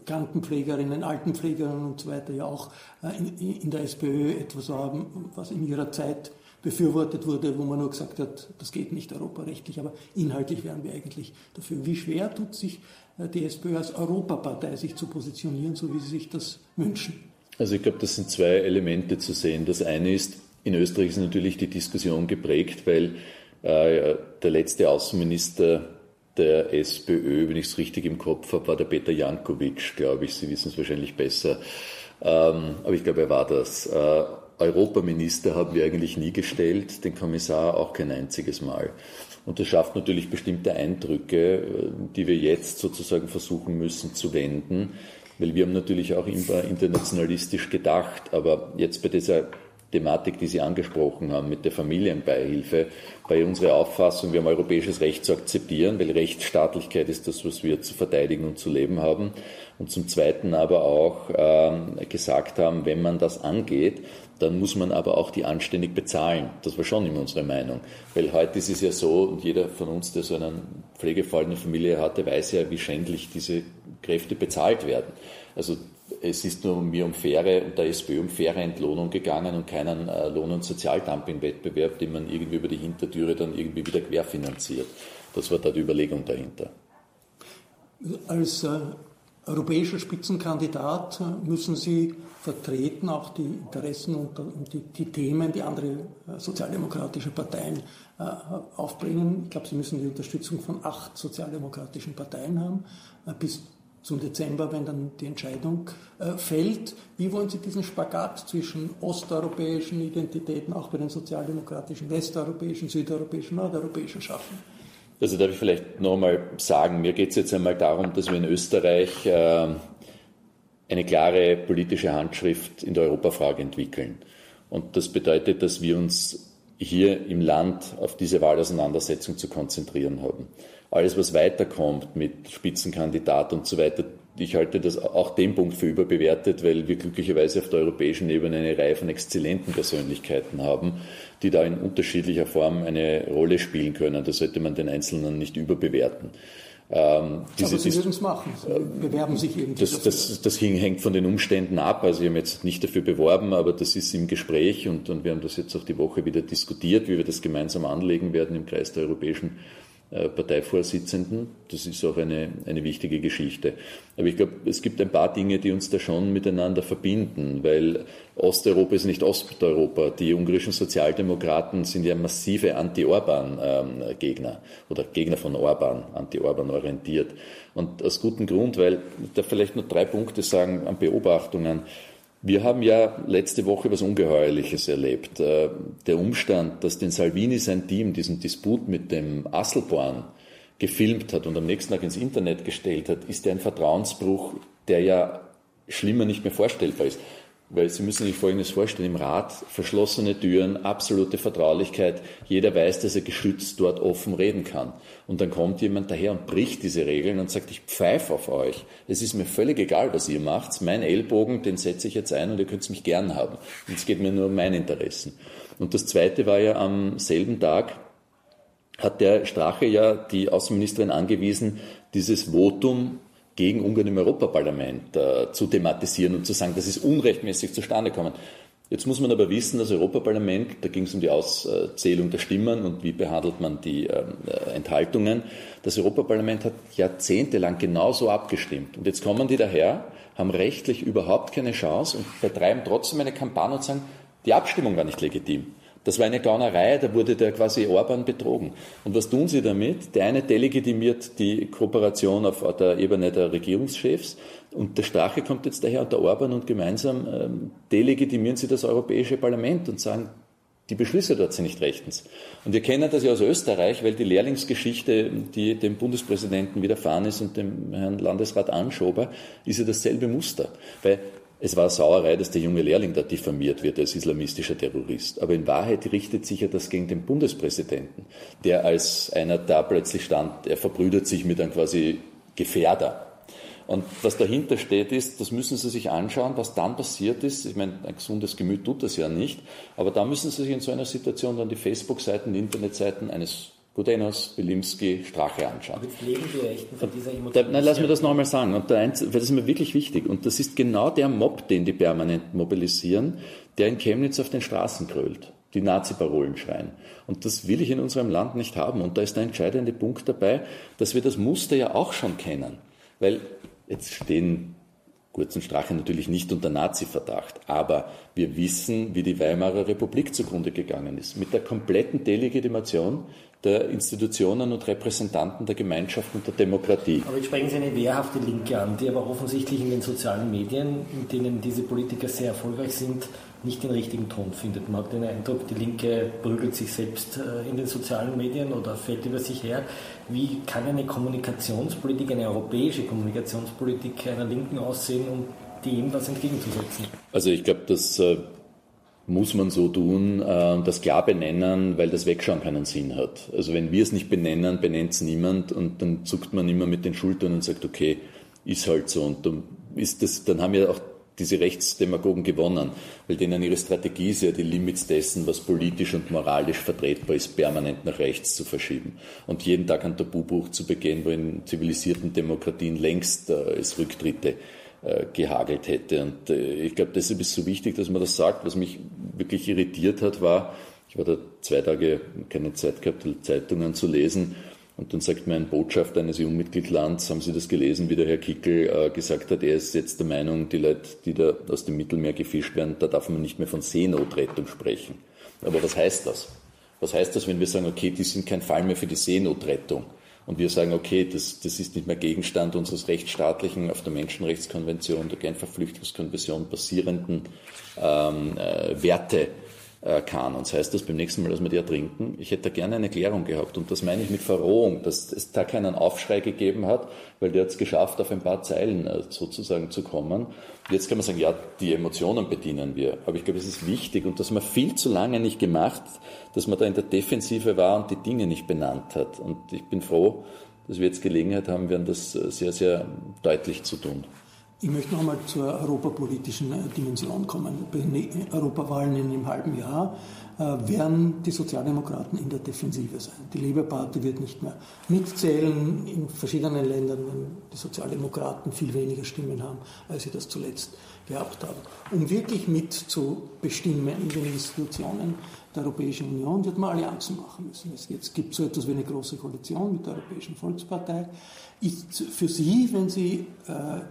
Krankenpflegerinnen, Altenpflegerinnen und so weiter ja auch äh, in, der SPÖ etwas haben, was in ihrer Zeit befürwortet wurde, wo man nur gesagt hat, das geht nicht europarechtlich, aber inhaltlich wären wir eigentlich dafür. Wie schwer tut sich äh, die SPÖ als Europapartei, sich zu positionieren, so wie sie sich das wünschen? Also ich glaube, das sind zwei Elemente zu sehen. Das eine ist, in Österreich ist natürlich die Diskussion geprägt, weil äh, der letzte Außenminister der SPÖ, wenn ich es richtig im Kopf habe, war der Peter Jankovic, glaube ich. Sie wissen es wahrscheinlich besser. Ähm, aber ich glaube, er war das. Äh, Europaminister haben wir eigentlich nie gestellt, den Kommissar auch kein einziges Mal. Und das schafft natürlich bestimmte Eindrücke, äh, die wir jetzt sozusagen versuchen müssen zu wenden, weil wir haben natürlich auch immer internationalistisch gedacht, aber jetzt bei dieser Thematik, die Sie angesprochen haben, mit der Familienbeihilfe, bei unserer Auffassung, wir haben europäisches Recht zu akzeptieren, weil Rechtsstaatlichkeit ist das, was wir zu verteidigen und zu leben haben. Und zum Zweiten aber auch ähm, gesagt haben, wenn man das angeht, dann muss man aber auch die anständig bezahlen. Das war schon immer unsere Meinung. Weil heute ist es ja so, und jeder von uns, der so eine Pflegefall in der Familie hatte, weiß ja, wie schändlich diese Kräfte bezahlt werden. Also es ist nur mir um faire und der SPÖ um faire Entlohnung gegangen und keinen äh, Lohn- und Sozialdumping-Wettbewerb, den man irgendwie über die Hintertüre dann irgendwie wieder querfinanziert. Das war da die Überlegung dahinter. Als äh, europäischer Spitzenkandidat äh, müssen Sie vertreten auch die Interessen und, und die, die, Themen, die andere äh, sozialdemokratische Parteien aufbringen. Ich glaube, Sie müssen die Unterstützung von acht sozialdemokratischen Parteien haben. Bis zum Dezember, wenn dann die Entscheidung äh, fällt. Wie wollen Sie diesen Spagat zwischen osteuropäischen Identitäten, auch bei den sozialdemokratischen, westeuropäischen, südeuropäischen, nordeuropäischen schaffen? Also darf ich vielleicht nochmal sagen, mir geht es jetzt einmal darum, dass wir in Österreich äh, eine klare politische Handschrift in der Europafrage entwickeln. Und das bedeutet, dass wir uns hier im Land auf diese Wahlauseinandersetzung zu konzentrieren haben alles, was weiterkommt mit Spitzenkandidat und so weiter, ich halte das auch den Punkt für überbewertet, weil wir glücklicherweise auf der europäischen Ebene eine Reihe von exzellenten Persönlichkeiten haben, die da in unterschiedlicher Form eine Rolle spielen können. Das sollte man den Einzelnen nicht überbewerten. Ähm, diese, aber Sie würden es machen, Sie bewerben sich irgendwie. Das, das, das, hängt von den Umständen ab. Also ich habe jetzt nicht dafür beworben, aber das ist im Gespräch und, und wir haben das jetzt auch die Woche wieder diskutiert, wie wir das gemeinsam anlegen werden im Kreis der Europäischen Parteivorsitzenden. Das ist auch eine, eine wichtige Geschichte. Aber ich glaube, es gibt ein paar Dinge, die uns da schon miteinander verbinden, weil Osteuropa ist nicht Osteuropa. Die ungarischen Sozialdemokraten sind ja massive Anti-Orban-Gegner oder Gegner von Orban, Anti-Orban orientiert. Und aus gutem Grund, weil darf vielleicht nur drei Punkte sagen an Beobachtungen. Wir haben ja letzte Woche was Ungeheuerliches erlebt. Äh, der Umstand, dass den Salvini sein Team diesen Disput mit dem Asselborn gefilmt hat und am nächsten Tag ins Internet gestellt hat, ist ja ein Vertrauensbruch, der ja schlimmer nicht mehr vorstellbar ist. Weil Sie müssen sich Folgendes vorstellen, im Rat verschlossene Türen, absolute Vertraulichkeit, jeder weiß, dass er geschützt dort offen reden kann. Und dann kommt jemand daher und bricht diese Regeln und sagt, ich pfeife auf euch. Es ist mir völlig egal, was ihr macht. Mein Ellbogen, den setze ich jetzt ein und ihr könnt mich gern haben. Und es geht mir nur um meine Interessen. Und das Zweite war ja am selben Tag, hat der Strache ja die Außenministerin angewiesen, dieses Votum gegen Ungarn im Europaparlament äh, zu thematisieren und zu sagen, das ist unrechtmäßig zustande gekommen. Jetzt muss man aber wissen, das Europaparlament, da ging es um die Auszählung der Stimmen und wie behandelt man die äh, Enthaltungen. Das Europaparlament hat jahrzehntelang genauso abgestimmt. Und jetzt kommen die daher, haben rechtlich überhaupt keine Chance und betreiben trotzdem eine Kampagne und sagen, die Abstimmung war nicht legitim. Das war eine Gaunerei, da wurde der quasi Orban betrogen. Und was tun sie damit? Der eine delegitimiert die Kooperation auf der Ebene der Regierungschefs und der Strache kommt jetzt daher und der Orban und gemeinsam ähm, delegitimieren sie das Europäische Parlament und sagen, die Beschlüsse dort sind nicht rechtens. Und wir kennen das ja aus Österreich, weil die Lehrlingsgeschichte, die dem Bundespräsidenten widerfahren ist und dem Herrn Landesrat Anschober, ist ja dasselbe Muster. Weil es war Sauerei, dass der junge Lehrling da diffamiert wird als islamistischer Terrorist. Aber in Wahrheit richtet sich ja das gegen den Bundespräsidenten, der als einer da plötzlich stand, er verbrüdert sich mit einem quasi Gefährder. Und was dahinter steht, ist, das müssen Sie sich anschauen, was dann passiert ist. Ich meine, ein gesundes Gemüt tut das ja nicht, aber da müssen Sie sich in so einer Situation dann die Facebook-Seiten, die Internetseiten eines Gudenos, Bilimski, Strache anschauen. Jetzt leben die Rechten von dieser Emotion. nein, lass mir das nochmal sagen. Und der Einz, weil das ist mir wirklich wichtig. Und das ist genau der Mob, den die permanent mobilisieren, der in Chemnitz auf den Straßen krölt, die Nazi-Parolen schreien. Und das will ich in unserem Land nicht haben. Und da ist der entscheidende Punkt dabei, dass wir das Muster ja auch schon kennen. Weil jetzt stehen Kurzen Strache natürlich nicht unter Nazi-Verdacht, aber wir wissen, wie die Weimarer Republik zugrunde gegangen ist. Mit der kompletten Delegitimation der Institutionen und Repräsentanten der Gemeinschaft und der Demokratie. Aber jetzt sprechen Sie eine wehrhafte Linke an, die aber offensichtlich in den sozialen Medien, in denen diese Politiker sehr erfolgreich sind, nicht den richtigen Ton findet. Man hat den Eindruck, die Linke prügelt sich selbst äh, in den sozialen Medien oder fällt über sich her. Wie kann eine Kommunikationspolitik, eine europäische Kommunikationspolitik einer Linken aussehen, um dem was entgegenzusetzen? Also ich glaube, dass äh, muss man so tun, äh, das klar benennen, weil das Wegschauen keinen Sinn hat. Also wenn wir es nicht benennen, benennt es niemand und dann zuckt man immer mit den Schultern und sagt, okay, ist halt so. Und dann, ist das, dann haben ja auch diese Rechtsdemagogen gewonnen, weil denen ihre Strategie ist ja, die Limits dessen, was politisch und moralisch vertretbar ist, permanent nach rechts zu verschieben und jeden Tag ein Tabubruch zu begehen, wo in zivilisierten Demokratien längst äh, es Rücktritte gehagelt hätte. Und äh, ich glaube, deshalb ist es so wichtig, dass man das sagt. Was mich wirklich irritiert hat, war, ich war da zwei Tage keine Zeit gehabt, Zeitungen zu lesen, und dann sagt mir ein Botschafter eines EU-Mitgliedslands, haben Sie das gelesen, wie der Herr Kickel äh, gesagt hat, er ist jetzt der Meinung, die Leute, die da aus dem Mittelmeer gefischt werden, da darf man nicht mehr von Seenotrettung sprechen. Aber was heißt das? Was heißt das, wenn wir sagen, okay, die sind kein Fall mehr für die Seenotrettung? Und wir sagen, okay, das, das ist nicht mehr Gegenstand unseres rechtsstaatlichen, auf der Menschenrechtskonvention, der Genfer Flüchtlingskonvention basierenden ähm, äh, Werte Kanons. Heißt das beim nächsten Mal, dass wir die ertrinken? Ich hätte gerne eine Erklärung gehabt. Und das meine ich mit Verrohung, dass es da keinen Aufschrei gegeben hat, weil der hat es geschafft, auf ein paar Zeilen äh, sozusagen zu kommen. Jetzt kann man sagen, ja, die Emotionen bedienen wir. Aber ich glaube, es ist wichtig und das haben wir viel zu lange nicht gemacht, dass man da in der Defensive war und die Dinge nicht benannt hat. Und ich bin froh, dass wir jetzt Gelegenheit haben werden, das äh, sehr, sehr deutlich zu tun. Ich möchte noch einmal zur europapolitischen äh, Dimension kommen. Bei den Europawahlen in einem halben Jahr äh, werden die Sozialdemokraten in der Defensive sein. Die Labour Party wird nicht mehr mitzählen. In verschiedenen Ländern werden die Sozialdemokraten viel weniger Stimmen haben, als sie das zuletzt gehabt haben. Um wirklich mitzubestimmen in den Institutionen der Europäischen Union, wird man Allianzen machen müssen. Es gibt so etwas wie eine große Koalition mit der Europäischen Volkspartei. Ist für Sie, wenn Sie äh,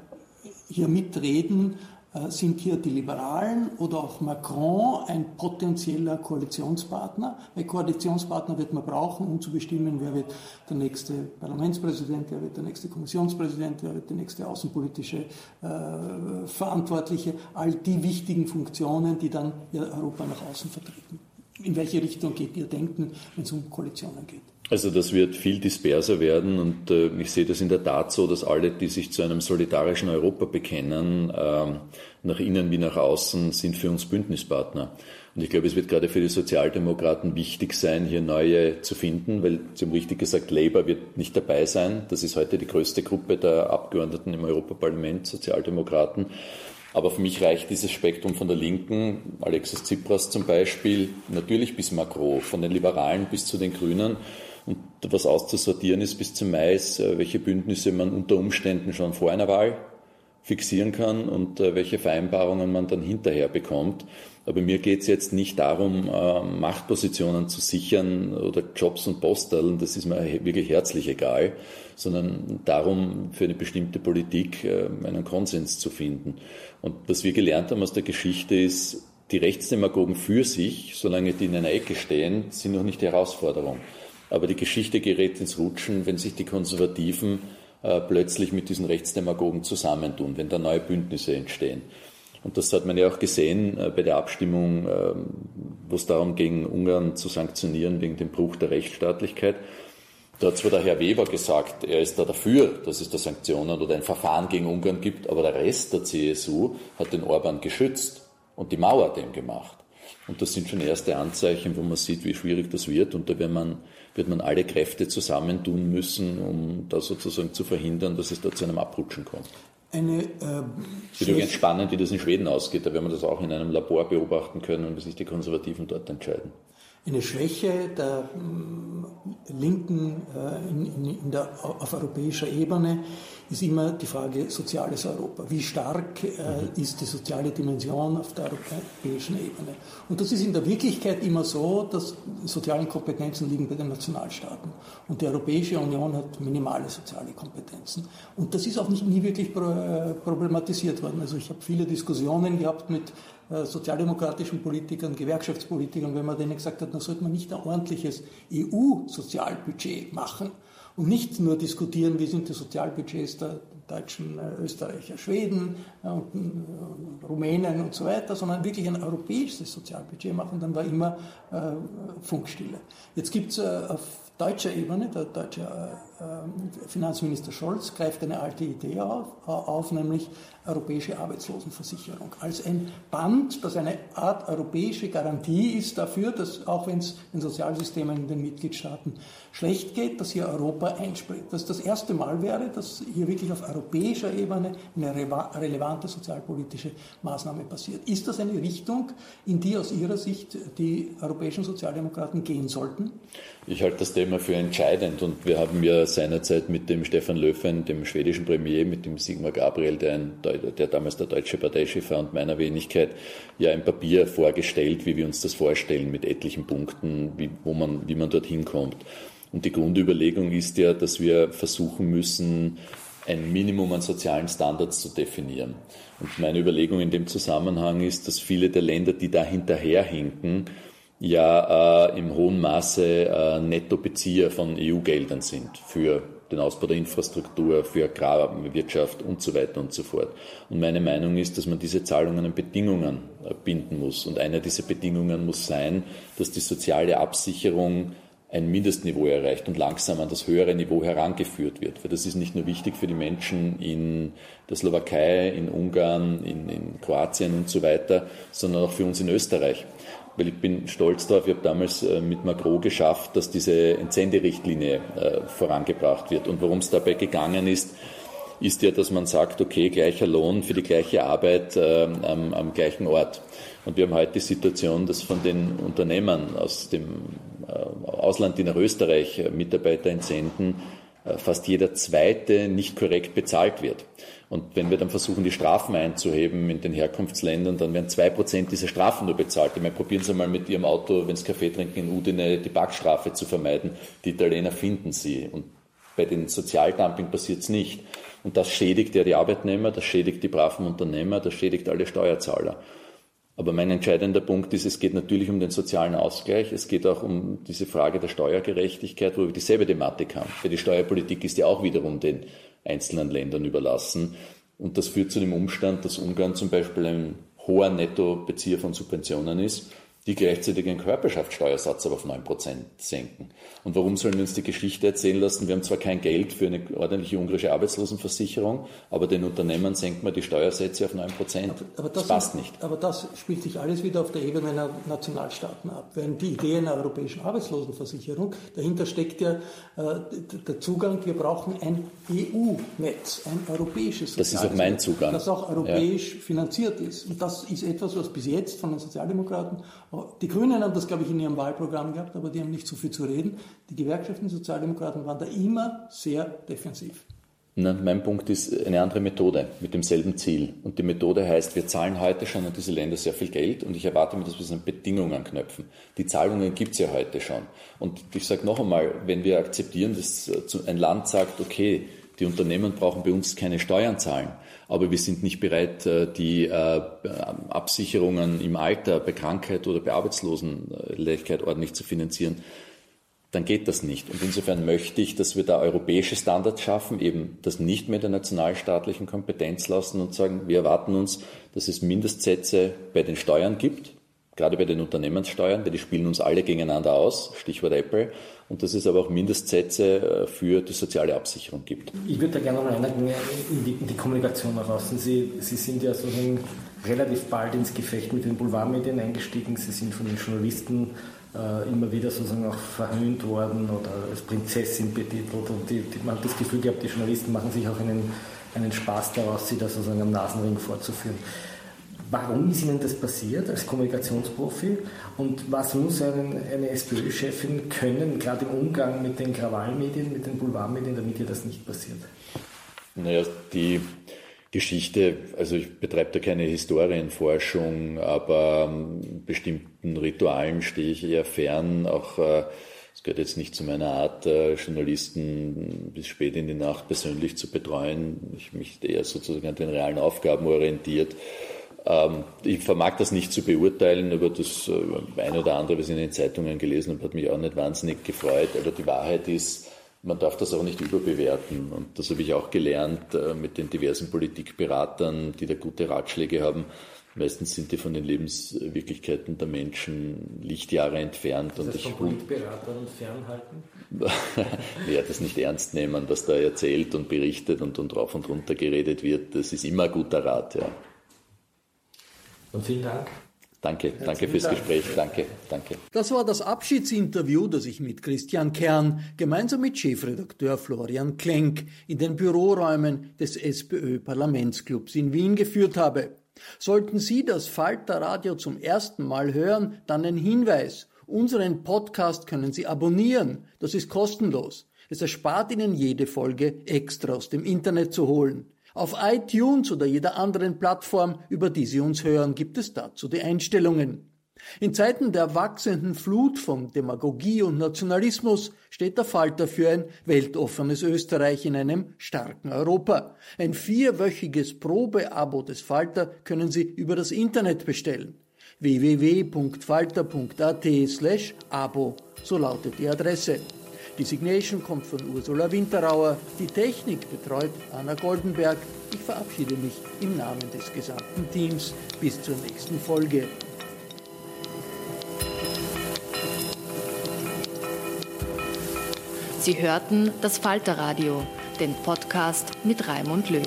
hier mitreden, äh, sind hier die Liberalen oder auch Macron ein potenzieller Koalitionspartner. Weil Koalitionspartner wird man brauchen, um zu bestimmen, wer wird der nächste Parlamentspräsident, wer wird der nächste Kommissionspräsident, wer wird der nächste außenpolitische äh, Verantwortliche. All die wichtigen Funktionen, die dann Europa nach außen vertreten. In welche Richtung geht Ihr Denken, wenn es um Koalitionen geht? Also das wird viel disperser werden und äh, ich sehe das in der Tat so, dass alle, die sich zu einem solidarischen Europa bekennen, äh, nach innen wie nach außen, sind für uns Bündnispartner. Und ich glaube, es wird gerade für die Sozialdemokraten wichtig sein, hier neue zu finden, weil haben richtig gesagt, Labour wird nicht dabei sein. Das ist heute die größte Gruppe der Abgeordneten im Europaparlament, Sozialdemokraten. Aber für mich reicht dieses Spektrum von der Linken, Alexis Tsipras zum Beispiel, natürlich bis Macron, von den Liberalen bis zu den Grünen und was auszusortieren ist bis zum Mai, ist, äh, welche Bündnisse man unter Umständen schon vor einer Wahl fixieren kann und äh, welche Vereinbarungen man dann hinterher bekommt. Aber mir geht es jetzt nicht darum, äh, Machtpositionen zu sichern oder Jobs und Posteln, das ist mir wirklich herzlich egal, sondern darum, für eine bestimmte Politik einen Konsens zu finden. Und was wir gelernt haben aus der Geschichte ist, die Rechtsdemagogen für sich, solange die in einer Ecke stehen, sind noch nicht die Herausforderung. Aber die Geschichte gerät ins Rutschen, wenn sich die Konservativen äh, plötzlich mit diesen Rechtsdemagogen zusammentun, wenn da neue Bündnisse entstehen. Und das hat man ja auch gesehen äh, bei der Abstimmung, äh, wo es darum ging, Ungarn zu sanktionieren wegen dem Bruch der Rechtsstaatlichkeit. Da hat zwar der Herr Weber gesagt, er ist da dafür, dass es da Sanktionen oder ein Verfahren gegen Ungarn gibt, aber der Rest der CSU hat den Orban geschützt und die Mauer dem gemacht. Und das sind schon erste Anzeichen, wo man sieht, wie schwierig das wird. Und da wird man, wird man alle Kräfte zusammentun müssen, um da sozusagen zu verhindern, dass es da zu einem Abrutschen kommt. Eine, äh, es wird übrigens spannend, wie das in Schweden ausgeht. Da werden wir das auch in einem Labor beobachten können und wie sich die Konservativen dort entscheiden. Eine Schwäche der mm, Linken äh, in, in, in der, auf europäischer Ebene ist immer die Frage soziales Europa. Wie stark äh, ist die soziale Dimension auf der europäischen Ebene? Und das ist in der Wirklichkeit immer so, dass soziale Kompetenzen liegen bei den Nationalstaaten. Und die Europäische Union hat minimale soziale Kompetenzen. Und das ist auch nicht nie wirklich äh, problematisiert worden. Also ich habe viele Diskussionen gehabt mit sozialdemokratischen Politikern, Gewerkschaftspolitikern, wenn man denen gesagt hat, da sollte man nicht ein ordentliches EU-Sozialbudget machen und nicht nur diskutieren, wie sind die Sozialbudgets der, Deutschen, Österreicher, Schweden, Rumänen und so weiter, sondern wirklich ein europäisches Sozialbudget machen, dann war immer Funkstille. Jetzt gibt es auf deutscher Ebene, der deutsche Finanzminister Scholz greift eine alte Idee auf, auf, nämlich europäische Arbeitslosenversicherung als ein Band, das eine Art europäische Garantie ist dafür, dass auch wenn es den Sozialsystemen in den Mitgliedstaaten schlecht geht, dass hier Europa einspringt. Dass das erste Mal wäre, dass hier wirklich auf europäischer Ebene eine relevante sozialpolitische Maßnahme passiert. Ist das eine Richtung, in die aus Ihrer Sicht die europäischen Sozialdemokraten gehen sollten? Ich halte das Thema für entscheidend und wir haben ja seinerzeit mit dem Stefan Löfven, dem schwedischen Premier, mit dem Sigmar Gabriel, der, ein, der damals der deutsche Parteichef war und meiner Wenigkeit, ja ein Papier vorgestellt, wie wir uns das vorstellen, mit etlichen Punkten, wie, wo man, wie man dorthin kommt. Und die Grundüberlegung ist ja, dass wir versuchen müssen, ein Minimum an sozialen Standards zu definieren. Und meine Überlegung in dem Zusammenhang ist, dass viele der Länder, die da hinterherhinken, ja äh, im hohen Maße äh, Nettobezieher von EU-Geldern sind für den Ausbau der Infrastruktur, für Agrarwirtschaft und so weiter und so fort. Und meine Meinung ist, dass man diese Zahlungen an Bedingungen äh, binden muss. Und eine dieser Bedingungen muss sein, dass die soziale Absicherung ein Mindestniveau erreicht und langsam an das höhere Niveau herangeführt wird. Weil das ist nicht nur wichtig für die Menschen in der Slowakei, in Ungarn, in, in Kroatien und so weiter, sondern auch für uns in Österreich weil ich bin stolz darauf, ich habe damals äh, mit Macron geschafft, dass diese Entsenderichtlinie äh, vorangebracht wird. Und worum es dabei gegangen ist, ist ja, dass man sagt, okay, gleicher Lohn für die gleiche Arbeit äh, am, am, gleichen Ort. Und wir haben heute die Situation, dass von den Unternehmern aus dem äh, Ausland, die nach Österreich Mitarbeiter entsenden, fast jeder zweite nicht korrekt bezahlt wird. Und wenn wir dann versuchen, die Strafen einzuheben in den Herkunftsländern, dann werden zwei Prozent dieser Strafen nur bezahlt. Ich meine, probieren Sie mal mit Ihrem Auto, wenn Sie Kaffee trinken in Udine, die Backstrafe zu vermeiden. Die Italiener finden sie. Und bei den Sozialdumping passiert es nicht. Und das schädigt ja die Arbeitnehmer, das schädigt die braven Unternehmer, das schädigt alle Steuerzahler. Aber mein entscheidender Punkt ist, es geht natürlich um den sozialen Ausgleich. Es geht auch um diese Frage der Steuergerechtigkeit, wo wir dieselbe Thematik haben. Weil die Steuerpolitik ist ja auch wiederum den einzelnen Ländern überlassen. Und das führt zu dem Umstand, dass Ungarn zum Beispiel ein hoher Nettobezieher von Subventionen ist die gleichzeitig einen Körperschaftssteuersatz aber auf 9% senken. Und warum sollen wir uns die Geschichte erzählen lassen? Wir haben zwar kein Geld für eine ordentliche ungarische Arbeitslosenversicherung, aber den Unternehmern senken wir die Steuersätze auf 9%. Aber, aber das, das passt nicht. Aber das spielt sich alles wieder auf der Ebene der Nationalstaaten ab. Während die Idee einer europäischen Arbeitslosenversicherung, dahinter steckt ja äh, der Zugang, wir brauchen ein EU-Netz, ein europäisches Das ist auch mein Zugang. Das auch europäisch ja. finanziert ist. Und das ist etwas, was bis jetzt von den Sozialdemokraten die Grünen haben das, glaube ich, in ihrem Wahlprogramm gehabt, aber die haben nicht so viel zu reden. Die Gewerkschaften, die Sozialdemokraten waren da immer sehr defensiv. Nein, mein Punkt ist eine andere Methode mit demselben Ziel. Und die Methode heißt, wir zahlen heute schon an diese Länder sehr viel Geld und ich erwarte mir, dass wir es an Bedingungen knöpfen. Die Zahlungen gibt es ja heute schon. Und ich sage noch einmal, wenn wir akzeptieren, dass ein Land sagt, okay, die Unternehmen brauchen bei uns keine Steuern zahlen, aber wir sind nicht bereit, äh, die äh, Absicherungen im Alter bei Krankheit oder bei Arbeitslosenledigkeit ordentlich zu finanzieren, dann geht das nicht. Und insofern möchte ich, dass wir da europäische Standards schaffen, eben das nicht mehr der nationalstaatlichen Kompetenz lassen und sagen, wir erwarten uns, dass es Mindestsätze bei den Steuern gibt, gerade bei den Unternehmenssteuern, weil die spielen uns alle gegeneinander aus, Stichwort Apple, und dass es aber auch Mindestsätze äh, für die soziale Absicherung gibt. Ich würde da gerne noch eingehen in die, in die Kommunikation nach außen. Sie, Sie sind ja sozusagen relativ bald ins Gefecht mit den Boulevardmedien eingestiegen. Sie sind von den Journalisten äh, immer wieder sozusagen auch verhöhnt worden oder als Prinzessin betitelt. Und die, die, man hat das Gefühl gehabt, die Journalisten machen sich auch einen, einen Spaß daraus, sie da sozusagen am Nasenring vorzuführen. Warum ist Ihnen das passiert als Kommunikationsprofi und was muss eine, eine SPÖ-Chefin können, gerade im Umgang mit den Krawallmedien, mit den Boulevardmedien, damit ihr das nicht passiert? Naja, die Geschichte, also ich betreibe da keine Historienforschung, aber bestimmten Ritualen stehe ich eher fern, auch äh, es gehört jetzt nicht zu meiner Art, äh, Journalisten bis spät in die Nacht persönlich zu betreuen. Ich mich eher sozusagen an den realen Aufgaben orientiert. Ähm, ich vermag das nicht zu beurteilen, aber das äh, eine oder andere, was ich in den Zeitungen gelesen habe, hat mich auch nicht wahnsinnig gefreut. Aber die Wahrheit ist, man darf das auch nicht überbewerten. Und das habe ich auch gelernt äh, mit den diversen Politikberatern, die da gute Ratschläge haben. Meistens sind die von den Lebenswirklichkeiten der Menschen Lichtjahre entfernt. Das heißt, und ich von Politberatern fernhalten? ja, das nicht ernst nehmen, was da erzählt und berichtet und, und rauf und runter geredet wird. Das ist immer ein guter Rat, ja. Und vielen Dank. Danke, Herzlichen danke fürs Dank. Gespräch. Danke, danke. Das war das Abschiedsinterview, das ich mit Christian Kern gemeinsam mit Chefredakteur Florian Klenk in den Büroräumen des SPÖ-Parlamentsclubs in Wien geführt habe. Sollten Sie das Falter Radio zum ersten Mal hören, dann ein Hinweis. Unseren Podcast können Sie abonnieren. Das ist kostenlos. Es erspart Ihnen jede Folge extra aus dem Internet zu holen. Auf iTunes oder jeder anderen Plattform, über die Sie uns hören, gibt es dazu die Einstellungen. In Zeiten der wachsenden Flut von Demagogie und Nationalismus steht der Falter für ein weltoffenes Österreich in einem starken Europa. Ein vierwöchiges Probeabo des Falter können Sie über das Internet bestellen. www.falter.at slash abo, so lautet die Adresse. Die Signation kommt von Ursula Winterauer, die Technik betreut Anna Goldenberg. Ich verabschiede mich im Namen des gesamten Teams. Bis zur nächsten Folge. Sie hörten das Falterradio, den Podcast mit Raimund Löw.